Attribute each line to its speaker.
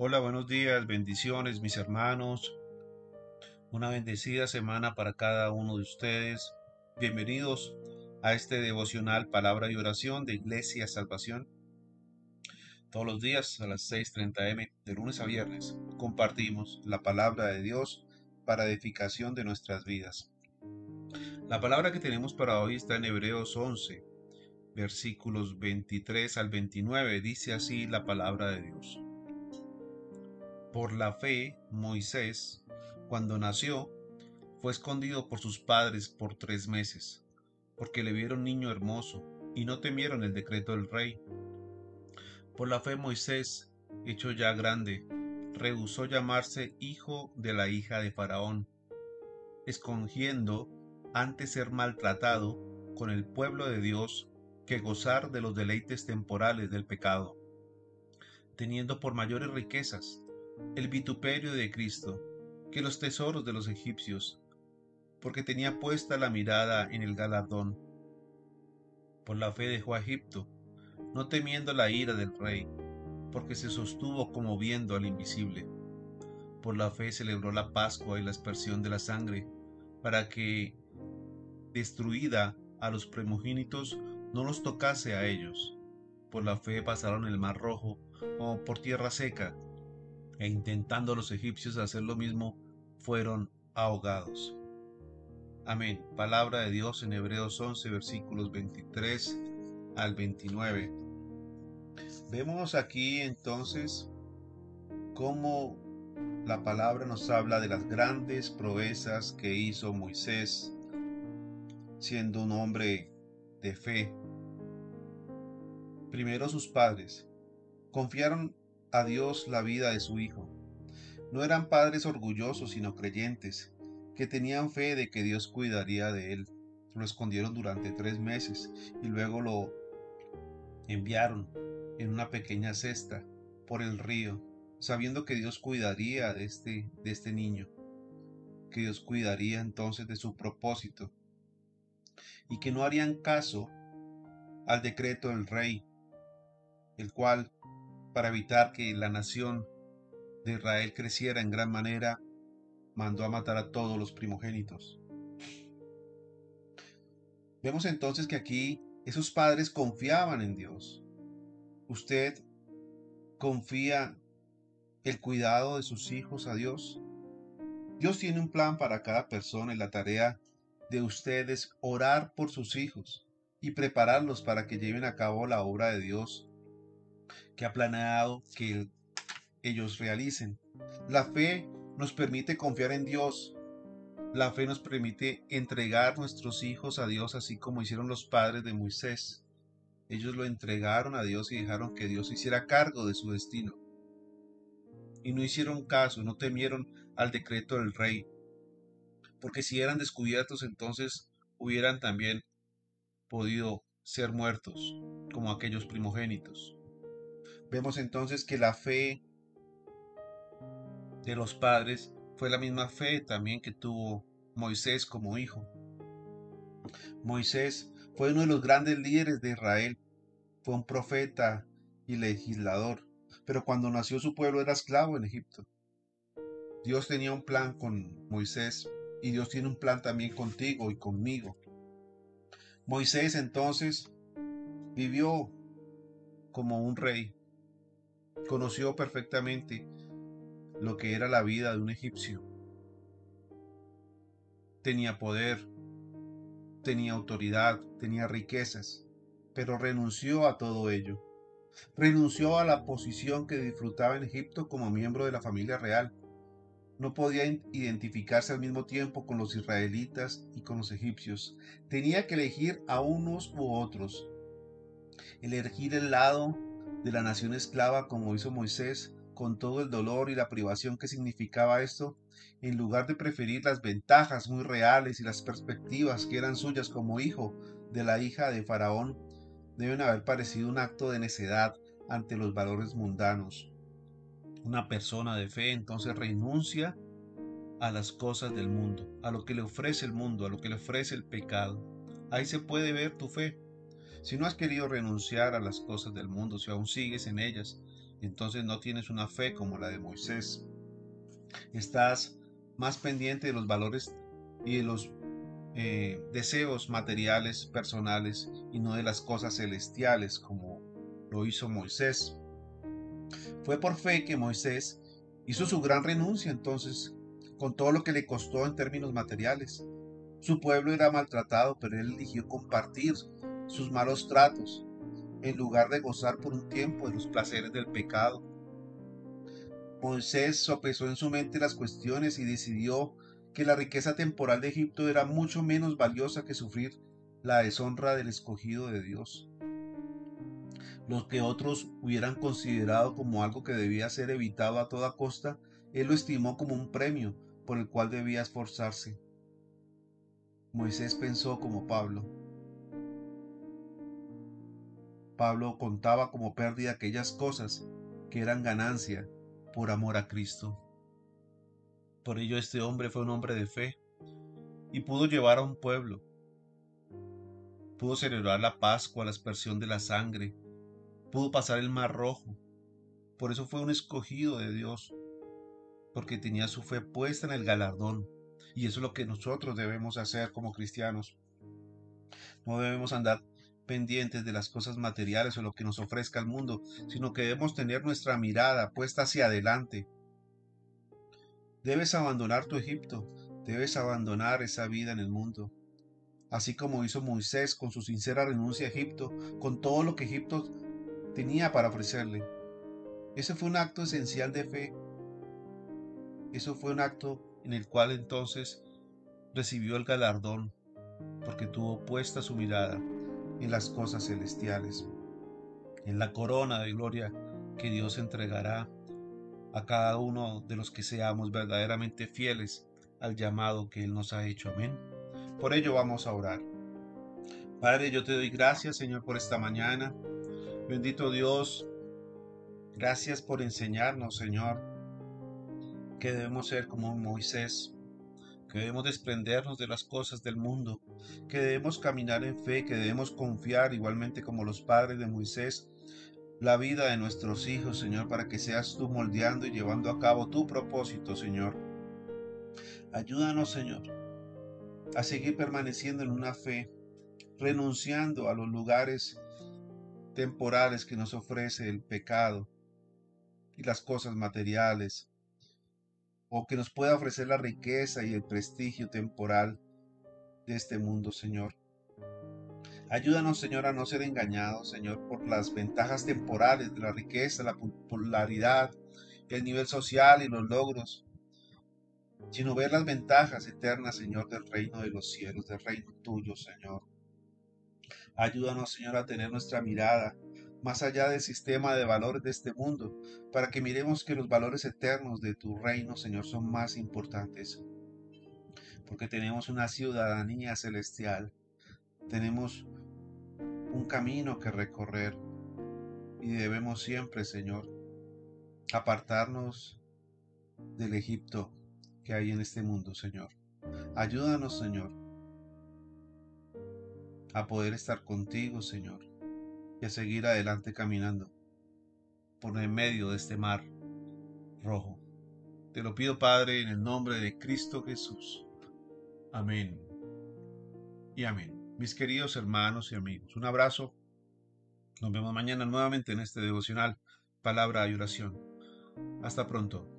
Speaker 1: Hola, buenos días, bendiciones mis hermanos. Una bendecida semana para cada uno de ustedes. Bienvenidos a este devocional Palabra y Oración de Iglesia Salvación. Todos los días a las 6.30 m de lunes a viernes compartimos la palabra de Dios para edificación de nuestras vidas. La palabra que tenemos para hoy está en Hebreos 11, versículos 23 al 29. Dice así la palabra de Dios. Por la fe, Moisés, cuando nació, fue escondido por sus padres por tres meses, porque le vieron niño hermoso y no temieron el decreto del rey. Por la fe Moisés, hecho ya grande, rehusó llamarse hijo de la hija de Faraón, escogiendo antes ser maltratado con el pueblo de Dios que gozar de los deleites temporales del pecado, teniendo por mayores riquezas el vituperio de Cristo que los tesoros de los egipcios, porque tenía puesta la mirada en el galardón. Por la fe dejó a Egipto, no temiendo la ira del rey, porque se sostuvo como viendo al invisible. Por la fe celebró la Pascua y la aspersión de la sangre, para que, destruida a los primogénitos, no los tocase a ellos. Por la fe pasaron el mar rojo como por tierra seca, e intentando los egipcios hacer lo mismo, fueron ahogados. Amén. Palabra de Dios en Hebreos 11, versículos 23 al 29. Vemos aquí entonces cómo la palabra nos habla de las grandes proezas que hizo Moisés, siendo un hombre de fe. Primero sus padres confiaron a Dios la vida de su hijo. No eran padres orgullosos, sino creyentes, que tenían fe de que Dios cuidaría de él. Lo escondieron durante tres meses y luego lo enviaron en una pequeña cesta por el río, sabiendo que Dios cuidaría de este, de este niño, que Dios cuidaría entonces de su propósito y que no harían caso al decreto del rey, el cual para evitar que la nación de Israel creciera en gran manera, mandó a matar a todos los primogénitos. Vemos entonces que aquí esos padres confiaban en Dios. ¿Usted confía el cuidado de sus hijos a Dios? Dios tiene un plan para cada persona y la tarea de ustedes orar por sus hijos y prepararlos para que lleven a cabo la obra de Dios que ha planeado que ellos realicen. La fe nos permite confiar en Dios. La fe nos permite entregar nuestros hijos a Dios así como hicieron los padres de Moisés. Ellos lo entregaron a Dios y dejaron que Dios hiciera cargo de su destino. Y no hicieron caso, no temieron al decreto del rey. Porque si eran descubiertos entonces hubieran también podido ser muertos como aquellos primogénitos. Vemos entonces que la fe de los padres fue la misma fe también que tuvo Moisés como hijo. Moisés fue uno de los grandes líderes de Israel, fue un profeta y legislador, pero cuando nació su pueblo era esclavo en Egipto. Dios tenía un plan con Moisés y Dios tiene un plan también contigo y conmigo. Moisés entonces vivió como un rey, conoció perfectamente lo que era la vida de un egipcio. Tenía poder, tenía autoridad, tenía riquezas, pero renunció a todo ello. Renunció a la posición que disfrutaba en Egipto como miembro de la familia real. No podía identificarse al mismo tiempo con los israelitas y con los egipcios. Tenía que elegir a unos u otros. Elegir el lado de la nación esclava como hizo Moisés, con todo el dolor y la privación que significaba esto, en lugar de preferir las ventajas muy reales y las perspectivas que eran suyas como hijo de la hija de Faraón, deben haber parecido un acto de necedad ante los valores mundanos. Una persona de fe entonces renuncia a las cosas del mundo, a lo que le ofrece el mundo, a lo que le ofrece el pecado. Ahí se puede ver tu fe. Si no has querido renunciar a las cosas del mundo, si aún sigues en ellas, entonces no tienes una fe como la de Moisés. Estás más pendiente de los valores y de los eh, deseos materiales personales y no de las cosas celestiales como lo hizo Moisés. Fue por fe que Moisés hizo su gran renuncia entonces, con todo lo que le costó en términos materiales. Su pueblo era maltratado, pero él eligió compartir sus malos tratos en lugar de gozar por un tiempo de los placeres del pecado. Moisés sopesó en su mente las cuestiones y decidió que la riqueza temporal de Egipto era mucho menos valiosa que sufrir la deshonra del escogido de Dios. Lo que otros hubieran considerado como algo que debía ser evitado a toda costa, él lo estimó como un premio por el cual debía esforzarse. Moisés pensó como Pablo. Pablo contaba como pérdida aquellas cosas que eran ganancia por amor a Cristo. Por ello este hombre fue un hombre de fe y pudo llevar a un pueblo. Pudo celebrar la Pascua, la aspersión de la sangre. Pudo pasar el mar rojo. Por eso fue un escogido de Dios, porque tenía su fe puesta en el galardón. Y eso es lo que nosotros debemos hacer como cristianos. No debemos andar pendientes de las cosas materiales o lo que nos ofrezca el mundo, sino que debemos tener nuestra mirada puesta hacia adelante, Debes abandonar tu Egipto, debes abandonar esa vida en el mundo. Así como hizo Moisés con su sincera renuncia a Egipto, con todo lo que Egipto tenía para ofrecerle. Ese fue un acto esencial de fe. Eso fue un acto en el cual entonces recibió el galardón, porque tuvo puesta su mirada en las cosas celestiales, en la corona de gloria que Dios entregará a cada uno de los que seamos verdaderamente fieles al llamado que Él nos ha hecho. Amén. Por ello vamos a orar. Padre, yo te doy gracias, Señor, por esta mañana. Bendito Dios, gracias por enseñarnos, Señor, que debemos ser como Moisés, que debemos desprendernos de las cosas del mundo, que debemos caminar en fe, que debemos confiar igualmente como los padres de Moisés la vida de nuestros hijos, Señor, para que seas tú moldeando y llevando a cabo tu propósito, Señor. Ayúdanos, Señor, a seguir permaneciendo en una fe, renunciando a los lugares temporales que nos ofrece el pecado y las cosas materiales, o que nos pueda ofrecer la riqueza y el prestigio temporal de este mundo, Señor. Ayúdanos, Señor, a no ser engañados, Señor, por las ventajas temporales de la riqueza, la popularidad, el nivel social y los logros, sino ver las ventajas eternas, Señor, del reino de los cielos, del reino tuyo, Señor. Ayúdanos, Señor, a tener nuestra mirada más allá del sistema de valores de este mundo, para que miremos que los valores eternos de tu reino, Señor, son más importantes, porque tenemos una ciudadanía celestial, tenemos un camino que recorrer y debemos siempre, Señor, apartarnos del Egipto que hay en este mundo, Señor. Ayúdanos, Señor, a poder estar contigo, Señor, y a seguir adelante caminando por el medio de este mar rojo. Te lo pido, Padre, en el nombre de Cristo Jesús. Amén. Y amén. Mis queridos hermanos y amigos, un abrazo. Nos vemos mañana nuevamente en este devocional, palabra y oración. Hasta pronto.